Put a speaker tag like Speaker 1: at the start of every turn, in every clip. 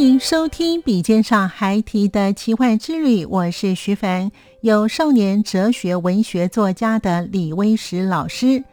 Speaker 1: 欢迎收听《笔尖上孩提的奇幻之旅》，我是徐凡。有少年哲学文学作家的李威石老师，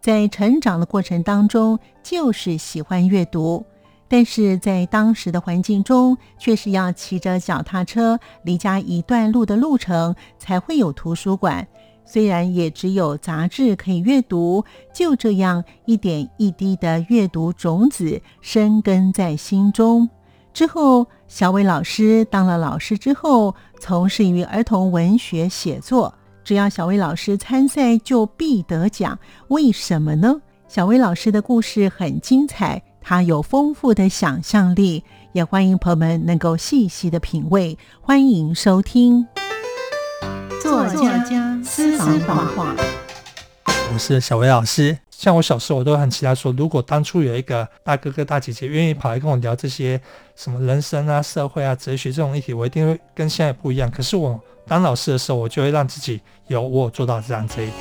Speaker 1: 在成长的过程当中就是喜欢阅读，但是在当时的环境中，却是要骑着脚踏车离家一段路的路程才会有图书馆。虽然也只有杂志可以阅读，就这样一点一滴的阅读种子生根在心中。之后，小伟老师当了老师之后，从事于儿童文学写作。只要小伟老师参赛，就必得奖。为什么呢？小伟老师的故事很精彩，他有丰富的想象力，也欢迎朋友们能够细细的品味。欢迎收听作家私房话。
Speaker 2: 我是小伟老师。像我小时候，我都很期待说，如果当初有一个大哥哥、大姐姐愿意跑来跟我聊这些什么人生啊、社会啊、哲学这种议题，我一定会跟现在不一样。可是我当老师的时候，我就会让自己有我做到这样这一点。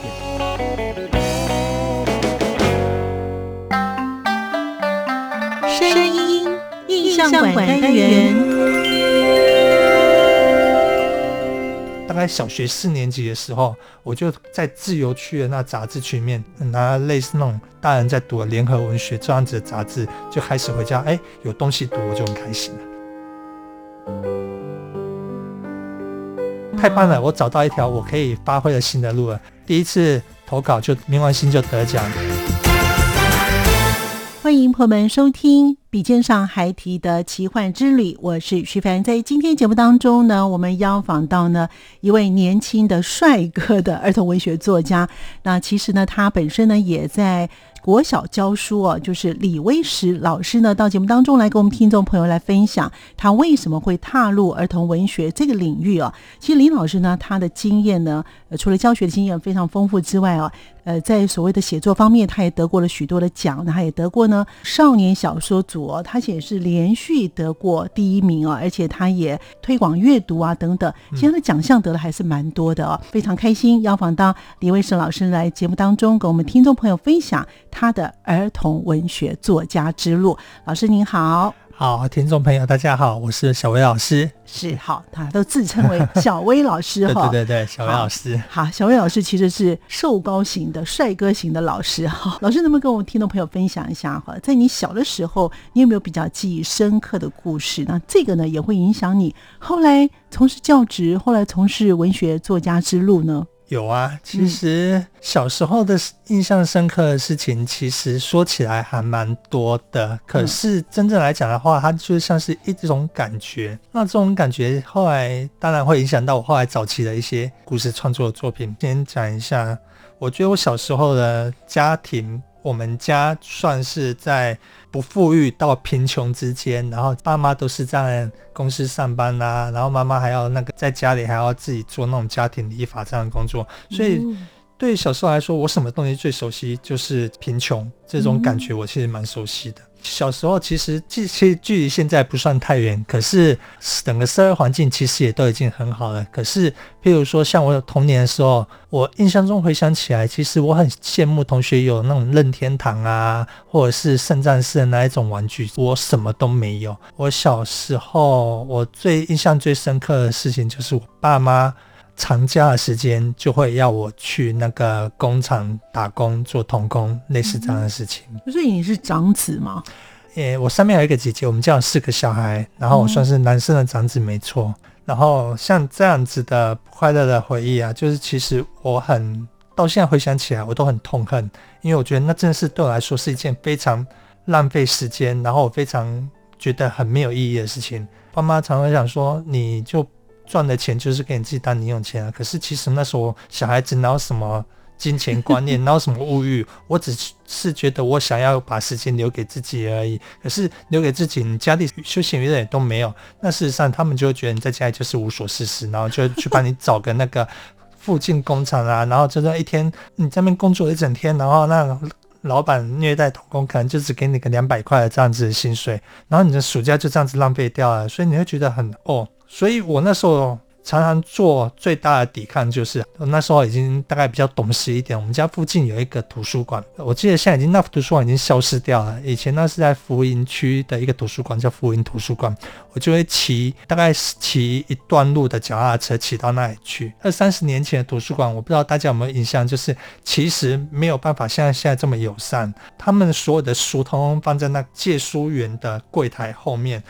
Speaker 1: 声音印象馆单元。
Speaker 2: 概小学四年级的时候，我就在自由区的那杂志区里面拿类似那种大人在读的联合文学这样子的杂志，就开始回家。哎，有东西读，我就很开心了。太棒了，我找到一条我可以发挥的新的路了。第一次投稿就冥王星就得奖。
Speaker 1: 欢迎朋友们收听。笔尖上还提的奇幻之旅，我是徐凡。在今天节目当中呢，我们邀访到呢一位年轻的帅哥的儿童文学作家。那其实呢，他本身呢也在国小教书哦，就是李威石老师呢到节目当中来跟我们听众朋友来分享他为什么会踏入儿童文学这个领域哦。其实林老师呢，他的经验呢，除了教学的经验非常丰富之外哦，呃，在所谓的写作方面，他也得过了许多的奖，他也得过呢少年小说组哦。他也是连续得过第一名哦，而且他也推广阅读啊等等，其他的奖项得的还是蛮多的哦，非常开心邀访到李威石老师来节目当中，跟我们听众朋友分享他的儿童文学作家之路。老师您好。
Speaker 2: 好，听众朋友，大家好，我是小薇老师。
Speaker 1: 是好，他都自称为小薇老师哈。
Speaker 2: 对对对，小薇老师。
Speaker 1: 好，好，小薇老师其实是瘦高型的帅哥型的老师哈。老师能不能跟我们听众朋友分享一下哈，在你小的时候，你有没有比较记忆深刻的故事？那这个呢，也会影响你后来从事教职，后来从事文学作家之路呢？
Speaker 2: 有啊，其实小时候的印象深刻的事情，其实说起来还蛮多的。可是真正来讲的话，它就像是一种感觉。那这种感觉后来当然会影响到我后来早期的一些故事创作的作品。先讲一下，我觉得我小时候的家庭。我们家算是在不富裕到贫穷之间，然后爸妈都是在公司上班啊，然后妈妈还要那个在家里还要自己做那种家庭理发这样的工作，所以对小时候来说，我什么东西最熟悉就是贫穷这种感觉，我其实蛮熟悉的。小时候其实其实距离现在不算太远，可是整个社会环境其实也都已经很好了。可是，譬如说像我有童年的时候，我印象中回想起来，其实我很羡慕同学有那种任天堂啊，或者是圣战士的那一种玩具，我什么都没有。我小时候我最印象最深刻的事情就是我爸妈长假的时间就会要我去那个工厂打工做童工，类似这样的事情。
Speaker 1: 所以你是长子吗？
Speaker 2: 诶、欸，我上面有一个姐姐，我们家有四个小孩，然后我算是男生的长子，没错。然后像这样子的快乐的回忆啊，就是其实我很到现在回想起来，我都很痛恨，因为我觉得那真的是对我来说是一件非常浪费时间，然后我非常觉得很没有意义的事情。爸妈常常想说，你就赚的钱就是给你自己当零用钱啊。可是其实那时候小孩子哪有什么金钱观念，哪有什么物欲？我只是觉得我想要把时间留给自己而已。可是留给自己，你家里休闲娱乐也都没有。那事实上，他们就会觉得你在家里就是无所事事，然后就去帮你找个那个附近工厂啊，然后就说一天你在那边工作一整天，然后那老板虐待童工，可能就只给你个两百块这样子的薪水，然后你的暑假就这样子浪费掉了，所以你会觉得很哦。所以我那时候。常常做最大的抵抗就是，我那时候已经大概比较懂事一点。我们家附近有一个图书馆，我记得现在已经那图书馆已经消失掉了。以前那是在福音区的一个图书馆，叫福音图书馆。我就会骑大概骑一段路的脚踏车骑到那里去。二三十年前的图书馆，我不知道大家有没有印象，就是其实没有办法像现在这么友善。他们所有的书通通放在那借书员的柜台后面。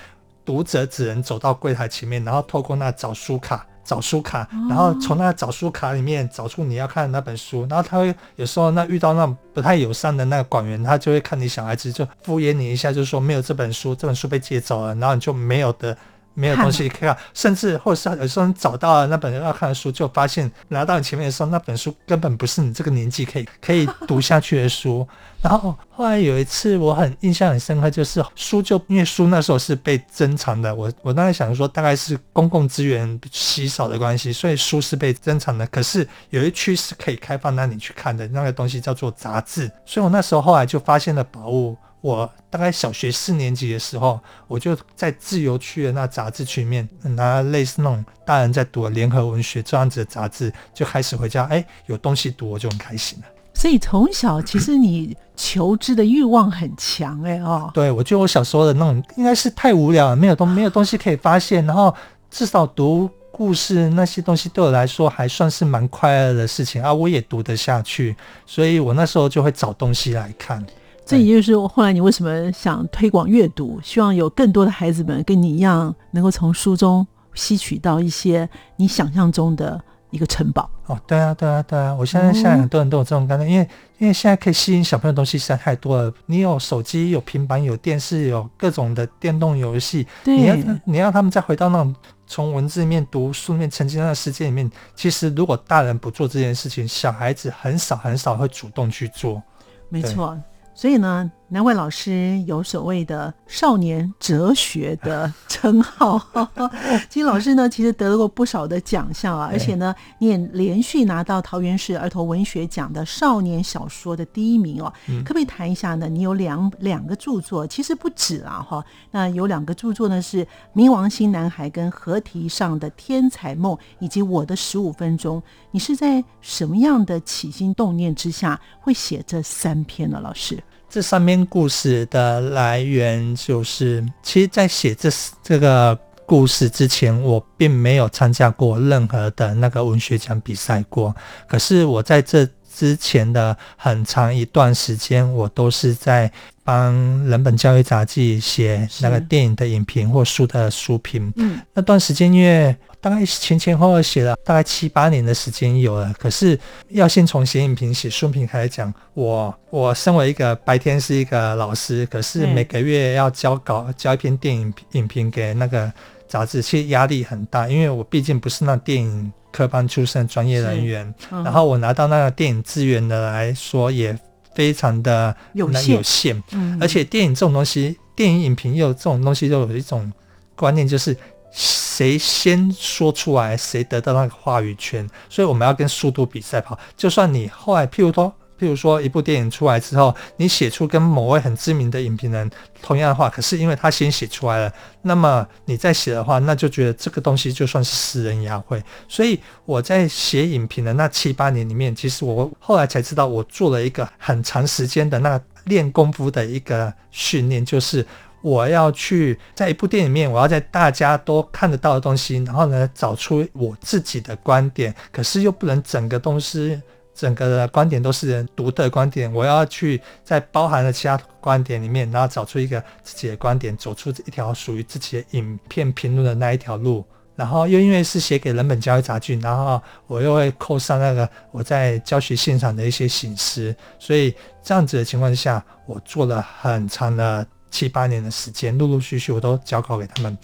Speaker 2: 读者只能走到柜台前面，然后透过那找书卡找书卡，然后从那找书卡里面找出你要看的那本书。然后他会有时候那遇到那种不太友善的那个馆员，他就会看你小孩子就敷衍你一下，就是说没有这本书，这本书被借走了，然后你就没有的。没有东西可以看，甚至或者是有时候你找到了那本要看的书，就发现拿到你前面的时候，那本书根本不是你这个年纪可以可以读下去的书。然后后来有一次我很印象很深刻，就是书就因为书那时候是被珍藏的，我我当时想说大概是公共资源稀少的关系，所以书是被珍藏的。可是有一区是可以开放让你去看的，那个东西叫做杂志。所以我那时候后来就发现了宝物。我大概小学四年级的时候，我就在自由区的那杂志区里面拿类似那种大人在读的联合文学这样子的杂志，就开始回家，哎，有东西读我就很开心了。
Speaker 1: 所以从小其实你求知的欲望很强哎哦。
Speaker 2: 对，我觉得我小时候的那种应该是太无聊了，没有东没有东西可以发现，然后至少读故事那些东西对我来说还算是蛮快乐的事情啊，我也读得下去，所以我那时候就会找东西来看。
Speaker 1: 这也就是后来你为什么想推广阅读，希望有更多的孩子们跟你一样，能够从书中吸取到一些你想象中的一个城堡。
Speaker 2: 哦，对啊，对啊，对啊！我相信现在很多人都有这种感觉，因为因为现在可以吸引小朋友的东西实在太多了。你有手机，有平板，有电视，有各种的电动游戏。
Speaker 1: 对，
Speaker 2: 你要你让他们再回到那种从文字里面读书里面沉浸在那个世界里面。其实如果大人不做这件事情，小孩子很少很少会主动去做。
Speaker 1: 没错。所以呢，南怀老师有所谓的少年哲学的称号。金老师呢，其实得过不少的奖项啊，而且呢，你也连续拿到桃园市儿童文学奖的少年小说的第一名哦。可不可以谈一下呢？你有两两个著作，其实不止啊哈。那有两个著作呢，是《冥王星男孩》跟《河堤上的天才梦》，以及《我的十五分钟》。你是在什么样的起心动念之下会写这三篇呢？老师？
Speaker 2: 这三篇故事的来源就是，其实，在写这这个故事之前，我并没有参加过任何的那个文学奖比赛过。可是，我在这之前的很长一段时间，我都是在帮人本教育杂志写那个电影的影评或书的书评。嗯，那段时间因为。大概前前后后写了大概七八年的时间有了，可是要先从写影评、写书评开始讲。我我身为一个白天是一个老师，可是每个月要交稿交一篇电影影评给那个杂志，其实压力很大，因为我毕竟不是那电影科班出身专业人员，嗯、然后我拿到那个电影资源的来说也非常的有限，有限，嗯、而且电影这种东西，电影影评又这种东西又有一种观念就是。谁先说出来，谁得到那个话语权。所以我们要跟速度比赛跑。就算你后来，譬如说，譬如说一部电影出来之后，你写出跟某位很知名的影评人同样的话，可是因为他先写出来了，那么你再写的话，那就觉得这个东西就算是私人雅会。所以我在写影评的那七八年里面，其实我后来才知道，我做了一个很长时间的那练功夫的一个训练，就是。我要去在一部电影里面，我要在大家都看得到的东西，然后呢，找出我自己的观点，可是又不能整个东西。整个的观点都是人独特的观点，我要去在包含了其他观点里面，然后找出一个自己的观点，走出一条属于自己的影片评论的那一条路。然后又因为是写给人本教育杂志，然后我又会扣上那个我在教学现场的一些醒思，所以这样子的情况下，我做了很长的七八年的时间，陆陆续续我都交稿给他们。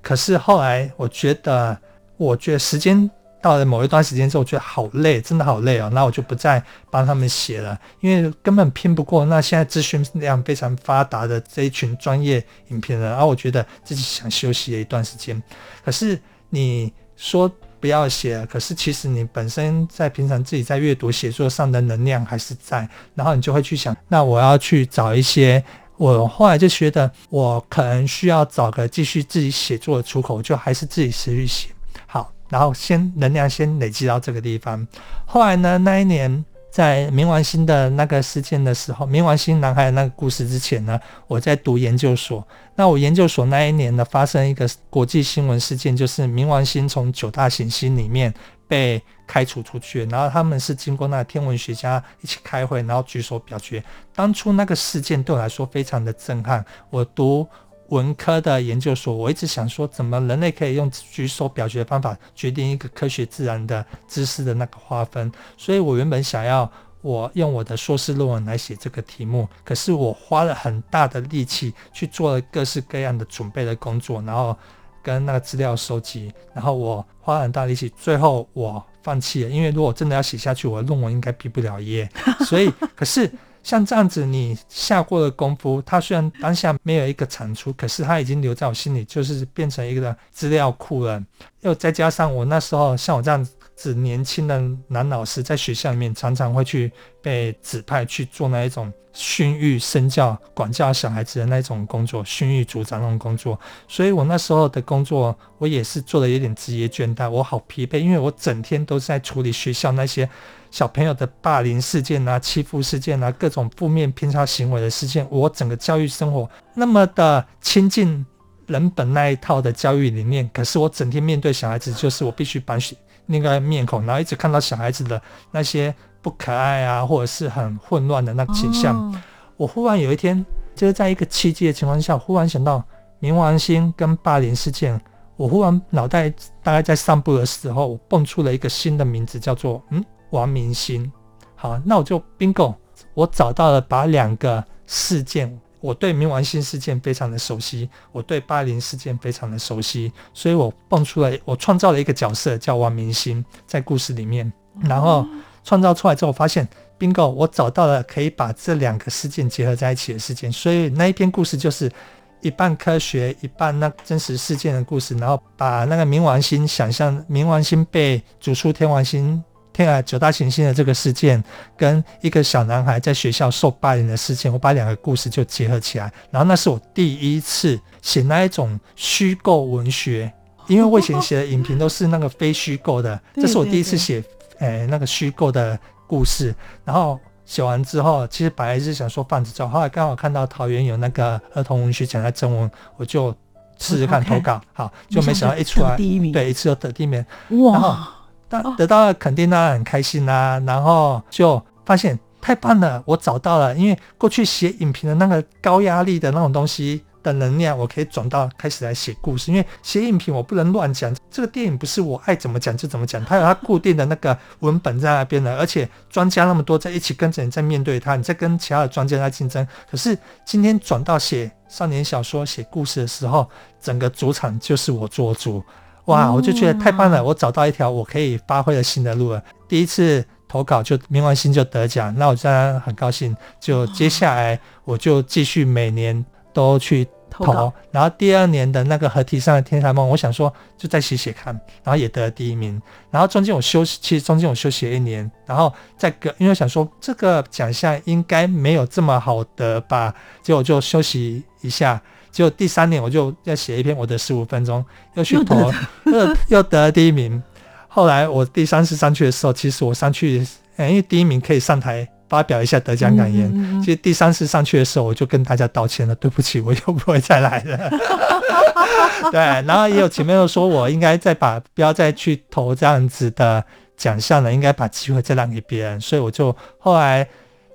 Speaker 2: 可是后来我觉得，我觉得时间。到了某一段时间之后，我觉得好累，真的好累哦。那我就不再帮他们写了，因为根本拼不过那现在资讯量非常发达的这一群专业影评人。然后我觉得自己想休息了一段时间。可是你说不要写，可是其实你本身在平常自己在阅读写作上的能量还是在。然后你就会去想，那我要去找一些。我后来就觉得，我可能需要找个继续自己写作的出口，就还是自己持续写好。然后先能量先累积到这个地方，后来呢，那一年在冥王星的那个事件的时候，冥王星男孩的那个故事之前呢，我在读研究所。那我研究所那一年呢，发生一个国际新闻事件，就是冥王星从九大行星里面被开除出去。然后他们是经过那天文学家一起开会，然后举手表决。当初那个事件对我来说非常的震撼。我读。文科的研究所，我一直想说，怎么人类可以用举手表决的方法决定一个科学自然的知识的那个划分？所以我原本想要我用我的硕士论文来写这个题目，可是我花了很大的力气去做了各式各样的准备的工作，然后跟那个资料收集，然后我花了很大力气，最后我放弃了，因为如果真的要写下去，我的论文应该毕不了业。所以，可是。像这样子，你下过的功夫，它虽然当下没有一个产出，可是它已经留在我心里，就是变成一个资料库了。又再加上我那时候像我这样指年轻的男老师，在学校里面常常会去被指派去做那一种训育、身教、管教小孩子的那种工作，训育组长那种工作。所以我那时候的工作，我也是做的有点职业倦怠，我好疲惫，因为我整天都在处理学校那些。小朋友的霸凌事件啊，欺负事件啊，各种负面偏差行为的事件，我整个教育生活那么的亲近人本那一套的教育理念，可是我整天面对小孩子，就是我必须板起那个面孔，然后一直看到小孩子的那些不可爱啊，或者是很混乱的那个景象。哦、我忽然有一天，就是在一个契机的情况下，忽然想到冥王星跟霸凌事件，我忽然脑袋大概在散步的时候，我蹦出了一个新的名字，叫做嗯。王明星，好，那我就 bingo，我找到了把两个事件，我对冥王星事件非常的熟悉，我对巴林事件非常的熟悉，所以我蹦出来，我创造了一个角色叫王明星，在故事里面，然后创造出来之后，发现 bingo，我找到了可以把这两个事件结合在一起的事件，所以那一篇故事就是一半科学，一半那真实事件的故事，然后把那个冥王星想象冥王星被逐出天王星。天啊，九大行星的这个事件，跟一个小男孩在学校受霸凌的事件，我把两个故事就结合起来。然后那是我第一次写那一种虚构文学，因为我以前写的影评都是那个非虚构的，这是我第一次写，诶、欸，那个虚构的故事。然后写完之后，其实本来是想说放着走，后来刚好看到桃园有那个儿童文学奖在征文，我就试试看投稿，好，就没想到一出来，对，一次就得第一名，哇！当得到了肯定，当然很开心啦、啊。然后就发现太棒了，我找到了。因为过去写影评的那个高压力的那种东西的能量，我可以转到开始来写故事。因为写影评我不能乱讲，这个电影不是我爱怎么讲就怎么讲，它有它固定的那个文本在那边的，而且专家那么多在一起跟着你在面对它，你在跟其他的专家在竞争。可是今天转到写少年小说、写故事的时候，整个主场就是我做主。哇，我就觉得太棒了！我找到一条我可以发挥的新的路了。第一次投稿就冥王星就得奖，那我当然很高兴。就接下来我就继续每年都去投，然后第二年的那个合体上的天才梦，我想说就再写写看，然后也得了第一名。然后中间我休息，其实中间我休息了一年，然后再个因为我想说这个奖项应该没有这么好得吧，结果就休息一下。就第三年，我就要写一篇我的十五分钟，又去投，又又得了第一名。后来我第三次上去的时候，其实我上去，欸、因为第一名可以上台发表一下得奖感言。
Speaker 1: 嗯嗯嗯
Speaker 2: 其实第三次上去的时候，我就跟大家道歉了，对不起，我又不会再来了。对，然后也有前面又说我应该再把不要再去投这样子的奖项了，应该把机会再让给别人，所以我就后来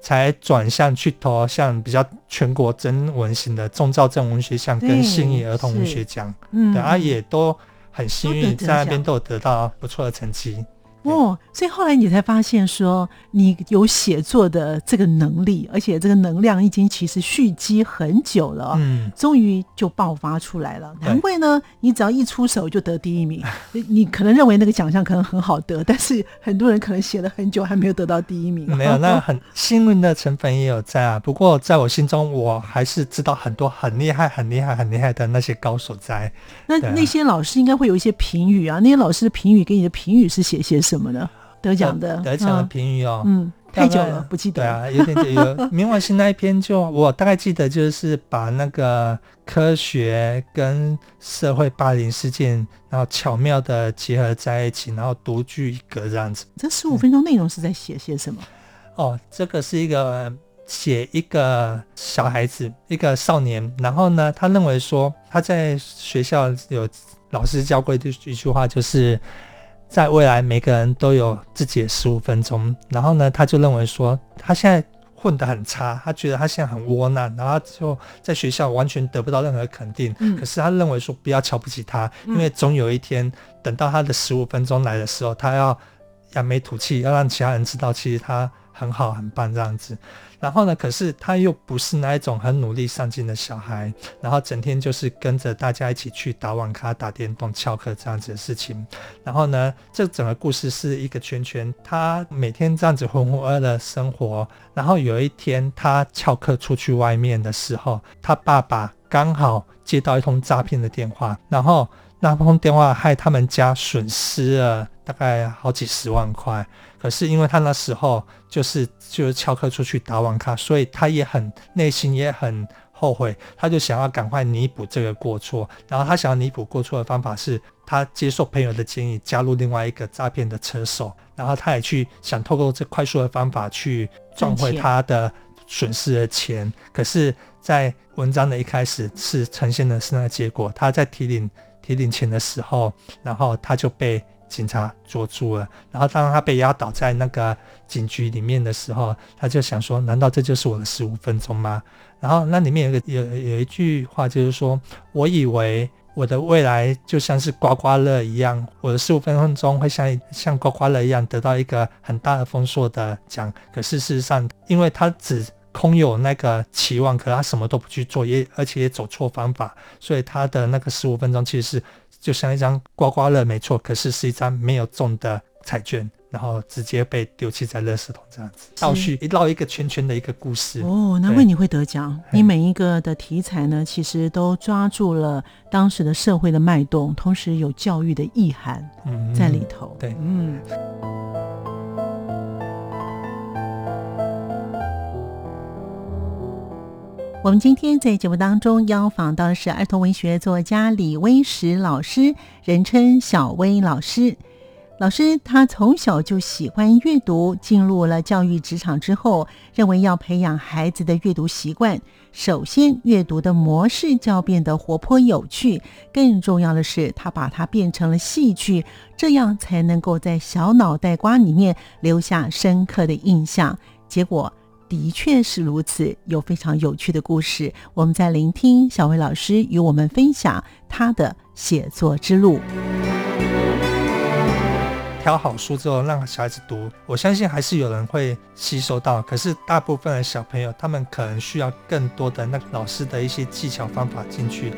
Speaker 2: 才转向去投像比较全国征文型的中兆征文学奖跟信义儿童文学奖，
Speaker 1: 嗯，
Speaker 2: 对，啊也都很幸
Speaker 1: 运
Speaker 2: 在那边都有得到不错的成绩。
Speaker 1: 哦，所以后来你才发现说你有写作的这个能力，而且这个能量已经其实蓄积很久了，
Speaker 2: 嗯，
Speaker 1: 终于就爆发出来了。难怪呢，你只要一出手就得第一名。你可能认为那个奖项可能很好得，但是很多人可能写了很久还没有得到第一名。
Speaker 2: 没有，那很幸运的成分也有在啊。不过在我心中，我还是知道很多很厉害、很厉害、很厉害的那些高手在。
Speaker 1: 那那些老师应该会有一些评语啊，那些老师的评语给你的评语是写些什么呢？得奖的
Speaker 2: 得奖的评语哦，
Speaker 1: 嗯，太久了不记得。
Speaker 2: 对啊，有点有《冥王星》那一篇就，就我大概记得，就是把那个科学跟社会霸凌事件，然后巧妙的结合在一起，然后独具一格这样子。
Speaker 1: 这十五分钟内容是在写些什么？
Speaker 2: 哦，这个是一个写一个小孩子，一个少年，然后呢，他认为说他在学校有老师教过一一句话，就是。在未来，每个人都有自己的十五分钟。然后呢，他就认为说，他现在混得很差，他觉得他现在很窝囊，然后他就在学校完全得不到任何肯定。
Speaker 1: 嗯、
Speaker 2: 可是他认为说，不要瞧不起他，因为总有一天，等到他的十五分钟来的时候，他要扬眉吐气，要让其他人知道，其实他很好、很棒这样子。然后呢，可是他又不是那一种很努力上进的小孩，然后整天就是跟着大家一起去打网咖、打电动、翘课这样子的事情。然后呢，这整个故事是一个圈圈，他每天这样子浑浑噩噩的生活。然后有一天他翘课出去外面的时候，他爸爸刚好接到一通诈骗的电话，然后那通电话害他们家损失了大概好几十万块。可是因为他那时候就是就是翘课出去打网咖，所以他也很内心也很后悔，他就想要赶快弥补这个过错。然后他想要弥补过错的方法是，他接受朋友的建议，加入另外一个诈骗的车手。然后他也去想透过这快速的方法去赚回他的损失的钱。可是，在文章的一开始是呈现的是那个结果，他在提领提领钱的时候，然后他就被。警察捉住了，然后当他被压倒在那个警局里面的时候，他就想说：难道这就是我的十五分钟吗？然后那里面有个有有一句话，就是说：我以为我的未来就像是刮刮乐一样，我的十五分钟会像像刮刮乐一样得到一个很大的丰硕的奖。可是事实上，因为他只空有那个期望，可他什么都不去做，也而且也走错方法，所以他的那个十五分钟其实是。就像一张刮刮乐，没错，可是是一张没有中的彩券，然后直接被丢弃在垃圾桶这样子，倒叙一绕一个圈圈的一个故事。
Speaker 1: 哦，难怪你会得奖。你每一个的题材呢，其实都抓住了当时的社会的脉动，同时有教育的意涵在里头。
Speaker 2: 嗯、对，
Speaker 1: 嗯。我们今天在节目当中邀访到的是儿童文学作家李威石老师，人称小威老师。老师他从小就喜欢阅读，进入了教育职场之后，认为要培养孩子的阅读习惯，首先阅读的模式就要变得活泼有趣，更重要的是，他把它变成了戏剧，这样才能够在小脑袋瓜里面留下深刻的印象。结果。的确是如此，有非常有趣的故事。我们在聆听小威老师与我们分享他的写作之路。
Speaker 2: 挑好书之后让小孩子读，我相信还是有人会吸收到。可是大部分的小朋友，他们可能需要更多的那老师的一些技巧方法进去。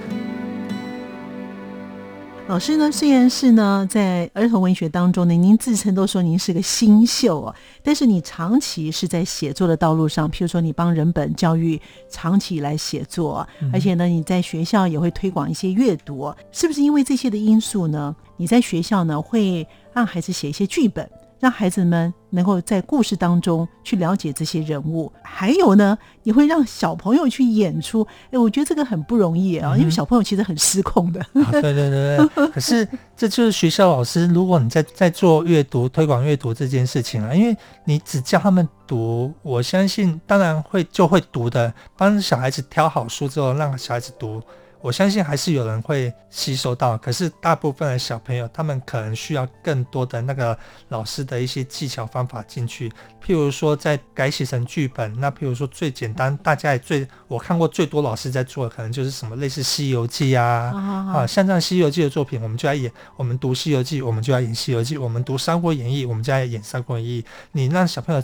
Speaker 1: 老师呢，虽然是呢，在儿童文学当中呢，您自称都说您是个新秀哦，但是你长期是在写作的道路上，譬如说你帮人本教育长期以来写作，而且呢，你在学校也会推广一些阅读，是不是因为这些的因素呢？你在学校呢会让孩子写一些剧本，让孩子们能够在故事当中去了解这些人物。还有呢，你会让小朋友去演出。哎，我觉得这个很不容易啊，因为小朋友其实很失控的。
Speaker 2: 啊、对对对对。可是 这就是学校老师，如果你在在做阅读推广阅读这件事情啊，因为你只教他们读，我相信当然会就会读的，帮小孩子挑好书之后，让小孩子读。我相信还是有人会吸收到，可是大部分的小朋友，他们可能需要更多的那个老师的一些技巧方法进去。譬如说，在改写成剧本，那譬如说最简单，大家也最我看过最多老师在做的，可能就是什么类似《西游记》啊，啊，啊，像这样《西游记》的作品，我们就要演，我们读《西游记》，我们就要演《西游记》，我们读《三国演义》，我们就要演《三国演义》。你让小朋友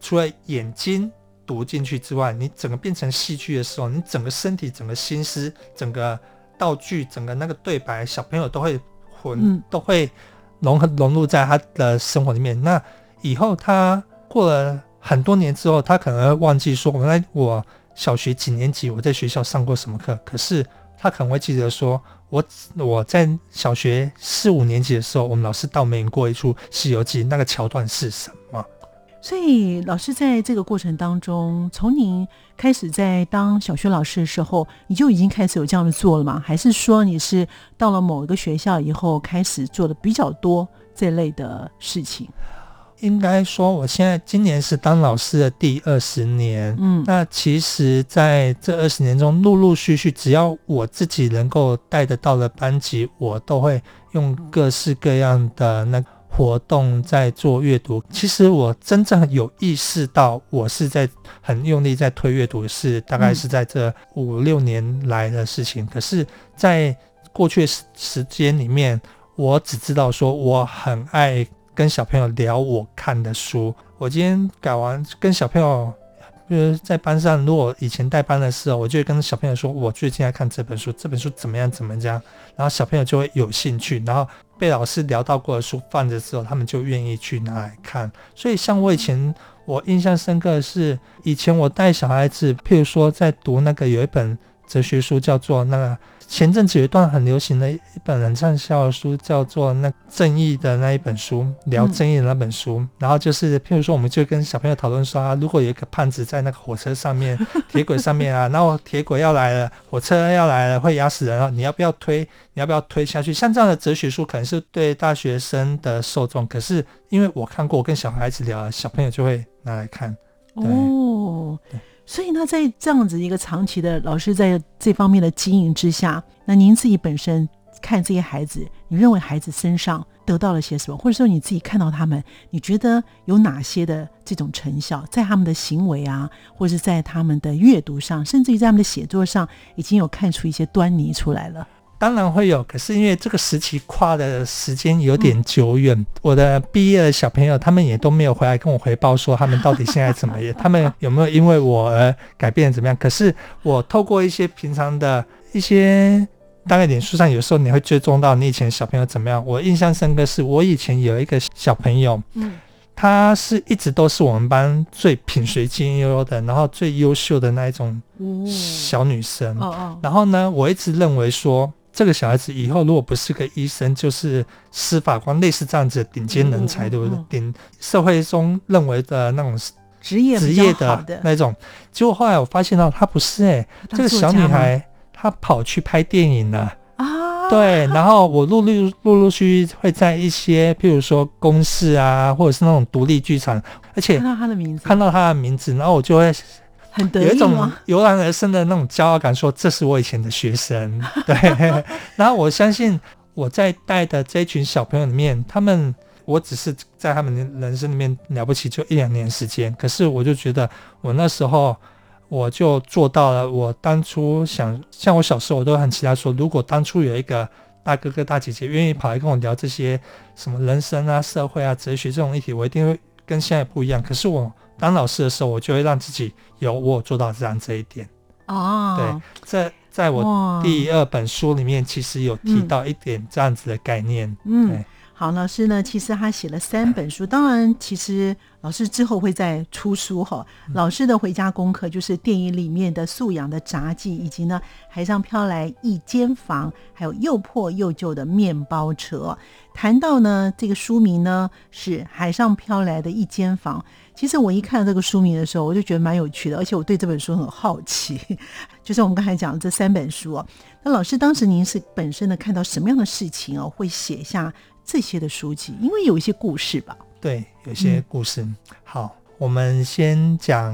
Speaker 2: 除了眼睛。读进去之外，你整个变成戏剧的时候，你整个身体、整个心思、整个道具、整个那个对白，小朋友都会混，嗯、都会融合融入在他的生活里面。那以后他过了很多年之后，他可能会忘记说，原来我小学几年级我在学校上过什么课，可是他可能会记得说，我我在小学四五年级的时候，我们老师带我们演过一出《西游记》，那个桥段是什么？
Speaker 1: 所以，老师在这个过程当中，从您开始在当小学老师的时候，你就已经开始有这样的做了吗？还是说你是到了某一个学校以后开始做的比较多这类的事情？
Speaker 2: 应该说，我现在今年是当老师的第二十年。嗯，那其实在这二十年中，陆陆续续，只要我自己能够带得到的班级，我都会用各式各样的那个。活动在做阅读，其实我真正有意识到，我是在很用力在推阅读，是大概是在这五六年来的事情。可是，在过去时时间里面，我只知道说我很爱跟小朋友聊我看的书。我今天改完跟小朋友，就是在班上，如果以前带班的时候，我就会跟小朋友说，我最近在看这本书，这本书怎么样怎么样，然后小朋友就会有兴趣，然后。被老师聊到过的书放着之后，他们就愿意去拿来看。所以，像我以前，我印象深刻的是，以前我带小孩子，譬如说在读那个有一本哲学书，叫做那个。前阵子有一段很流行的一本很畅销的书，叫做《那正义》的那一本书，聊正义的那本书。嗯、然后就是，譬如说，我们就跟小朋友讨论说啊，如果有一个胖子在那个火车上面、铁轨上面啊，然后铁轨要来了，火车要来了，会压死人啊，你要不要推？你要不要推下去？像这样的哲学书，可能是对大学生的受众。可是因为我看过，我跟小孩子聊，小朋友就会拿来看。
Speaker 1: 哦。对所以呢，在这样子一个长期的老师在这方面的经营之下，那您自己本身看这些孩子，你认为孩子身上得到了些什么？或者说你自己看到他们，你觉得有哪些的这种成效，在他们的行为啊，或者是在他们的阅读上，甚至于在他们的写作上，已经有看出一些端倪出来了？
Speaker 2: 当然会有，可是因为这个时期跨的时间有点久远，嗯、我的毕业的小朋友他们也都没有回来跟我回报说他们到底现在怎么样，他们有没有因为我而改变怎么样？可是我透过一些平常的一些大概脸书上，有时候你会追踪到你以前小朋友怎么样。我印象深刻是我以前有一个小朋友，嗯，他是一直都是我们班最品学兼优的，然后最优秀的那一种小女生。哦哦，然后呢，我一直认为说。这个小孩子以后如果不是个医生，就是司法官，类似这样子的顶尖人才，对不对？顶社会中认为的那种职业职业的那种。结果后来我发现到他不是哎，这个小女孩她跑去拍电影了啊！对，然后我陆陆陆陆续续会在一些，譬如说公司啊，或者是那种独立剧场，而且看到他的名字，看到他的名字，然后我就会。
Speaker 1: 很得意，
Speaker 2: 有一种油然而生的那种骄傲感，说这是我以前的学生。对，然后我相信我在带的这一群小朋友里面，他们我只是在他们的人生里面了不起就一两年时间，可是我就觉得我那时候我就做到了。我当初想，像我小时候我都很期待说，如果当初有一个大哥哥大姐姐愿意跑来跟我聊这些什么人生啊、社会啊、哲学这种议题，我一定会跟现在不一样。可是我。当老师的时候，我就会让自己有我做到这样这一点
Speaker 1: 哦。
Speaker 2: 对，在在我第二本书里面，其实有提到一点这样子的概念。
Speaker 1: 嗯，好，老师呢，其实他写了三本书，当然，其实老师之后会再出书哈。老师的回家功课就是电影里面的素养的杂技，以及呢海上飘来一间房，还有又破又旧的面包车。谈到呢这个书名呢是海上飘来的一间房，其实我一看到这个书名的时候，我就觉得蛮有趣的，而且我对这本书很好奇。就是我们刚才讲的这三本书哦，那老师当时您是本身呢看到什么样的事情哦，会写下？这些的书籍，因为有一些故事吧。
Speaker 2: 对，有些故事。嗯、好，我们先讲，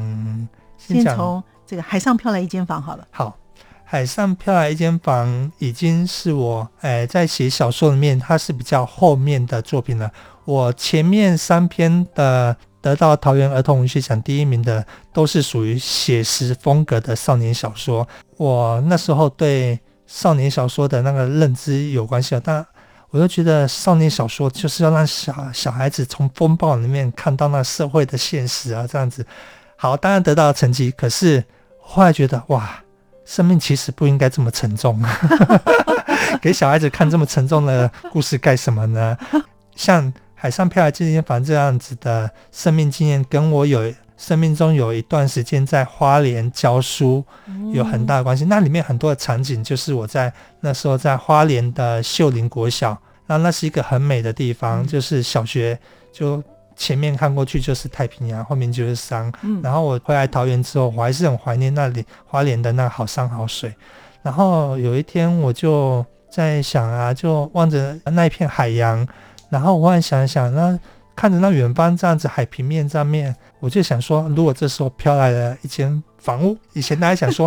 Speaker 1: 先从这个海上飘来一间房好了。
Speaker 2: 好，海上飘来一间房已经是我哎在写小说里面，它是比较后面的作品了。我前面三篇的得到桃园儿童文学奖第一名的，都是属于写实风格的少年小说。我那时候对少年小说的那个认知有关系啊，但。我就觉得少年小说就是要让小小孩子从风暴里面看到那社会的现实啊，这样子。好，当然得到了成绩，可是后来觉得哇，生命其实不应该这么沉重，给小孩子看这么沉重的故事干什么呢？像海上漂来一间房这样子的生命经验，跟我有生命中有一段时间在花莲教书有很大的关系。那里面很多的场景，就是我在那时候在花莲的秀林国小。那那是一个很美的地方，就是小学就前面看过去就是太平洋，后面就是山。嗯，然后我回来桃园之后，我还是很怀念那里花莲的那好山好水。然后有一天我就在想啊，就望着那一片海洋，然后我忽然想一想，那看着那远方这样子海平面上面，我就想说，如果这时候飘来了一间房屋，以前大家想说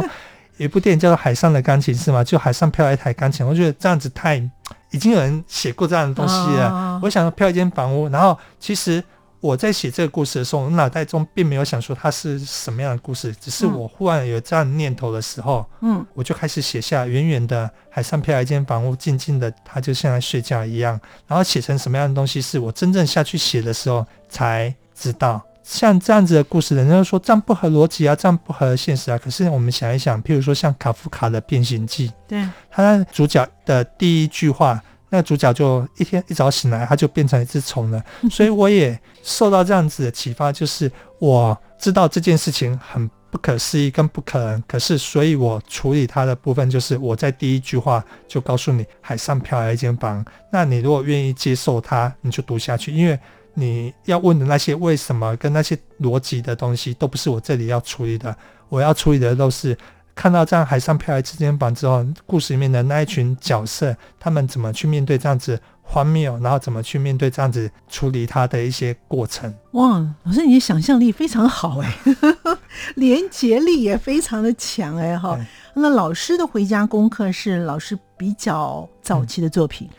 Speaker 2: 有 一部电影叫做《海上的钢琴师》嘛，就海上飘来一台钢琴，我觉得这样子太。已经有人写过这样的东西了。哦、我想要飘一间房屋，然后其实我在写这个故事的时候，我脑袋中并没有想说它是什么样的故事，只是我忽然有这样念头的时候，嗯，我就开始写下远远的海上飘来一间房屋，静静的，它就像在睡觉一样。然后写成什么样的东西，是我真正下去写的时候才知道。像这样子的故事，人家说这样不合逻辑啊，这样不合现实啊。可是我们想一想，譬如说像卡夫卡的《变形记》，对，他主角的第一句话，那个主角就一天一早醒来，他就变成一只虫了。所以我也受到这样子的启发，就是我知道这件事情很不可思议跟不可能，可是所以我处理它的部分就是我在第一句话就告诉你，海上飘来一间房，那你如果愿意接受它，你就读下去，因为。你要问的那些为什么跟那些逻辑的东西，都不是我这里要处理的。我要处理的都是看到这样海上漂来之间房之后，故事里面的那一群角色，他们怎么去面对这样子荒谬，然后怎么去面对这样子处理它的一些过程。
Speaker 1: 哇，老师，你的想象力非常好哎，连结力也非常的强哎哈。那老师的回家功课是老师比较早期的作品。嗯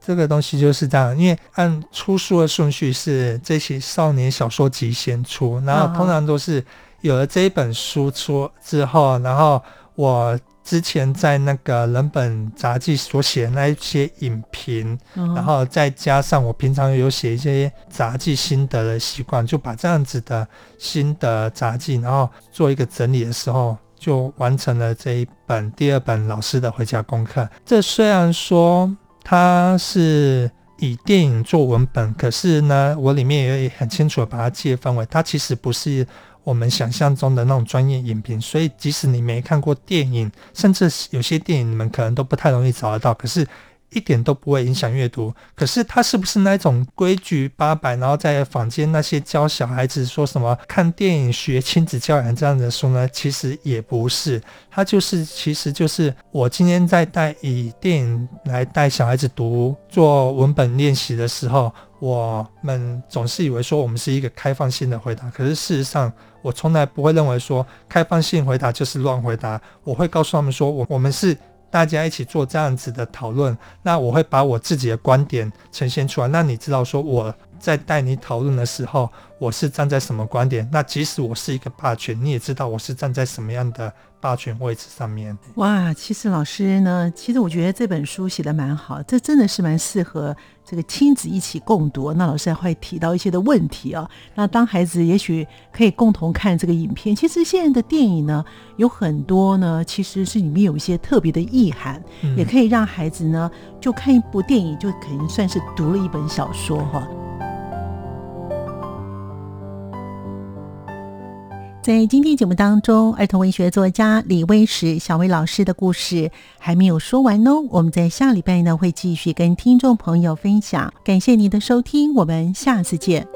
Speaker 2: 这个东西就是这样，因为按出书的顺序是这些少年小说集先出，然后通常都是有了这一本书出之后，然后我之前在那个人本杂技所写的那一些影评，然后再加上我平常有写一些杂技心得的习惯，就把这样子的心得杂技，然后做一个整理的时候，就完成了这一本第二本老师的回家功课。这虽然说。它是以电影做文本，可是呢，我里面也很清楚的把它界分为，它其实不是我们想象中的那种专业影评，所以即使你没看过电影，甚至有些电影你们可能都不太容易找得到，可是。一点都不会影响阅读，可是他是不是那种规矩八百，然后在坊间那些教小孩子说什么看电影学亲子教养这样的书呢？其实也不是，他就是其实就是我今天在带以电影来带小孩子读做文本练习的时候，我们总是以为说我们是一个开放性的回答，可是事实上我从来不会认为说开放性回答就是乱回答，我会告诉他们说我我们是。大家一起做这样子的讨论，那我会把我自己的观点呈现出来。那你知道，说我在带你讨论的时候，我是站在什么观点？那即使我是一个霸权，你也知道我是站在什么样的霸权位置上面。
Speaker 1: 哇，其实老师呢，其实我觉得这本书写得蛮好，这真的是蛮适合这个亲子一起共读。那老师还会提到一些的问题啊。那当孩子也许可以共同看这个影片。其实现在的电影呢，有很多呢，其实是里面有一些特别的意涵，嗯、也可以让孩子呢，就看一部电影，就可能算是读了一本小说哈。在今天节目当中，儿童文学作家李威石小薇老师的故事还没有说完哦。我们在下礼拜呢会继续跟听众朋友分享。感谢您的收听，我们下次见。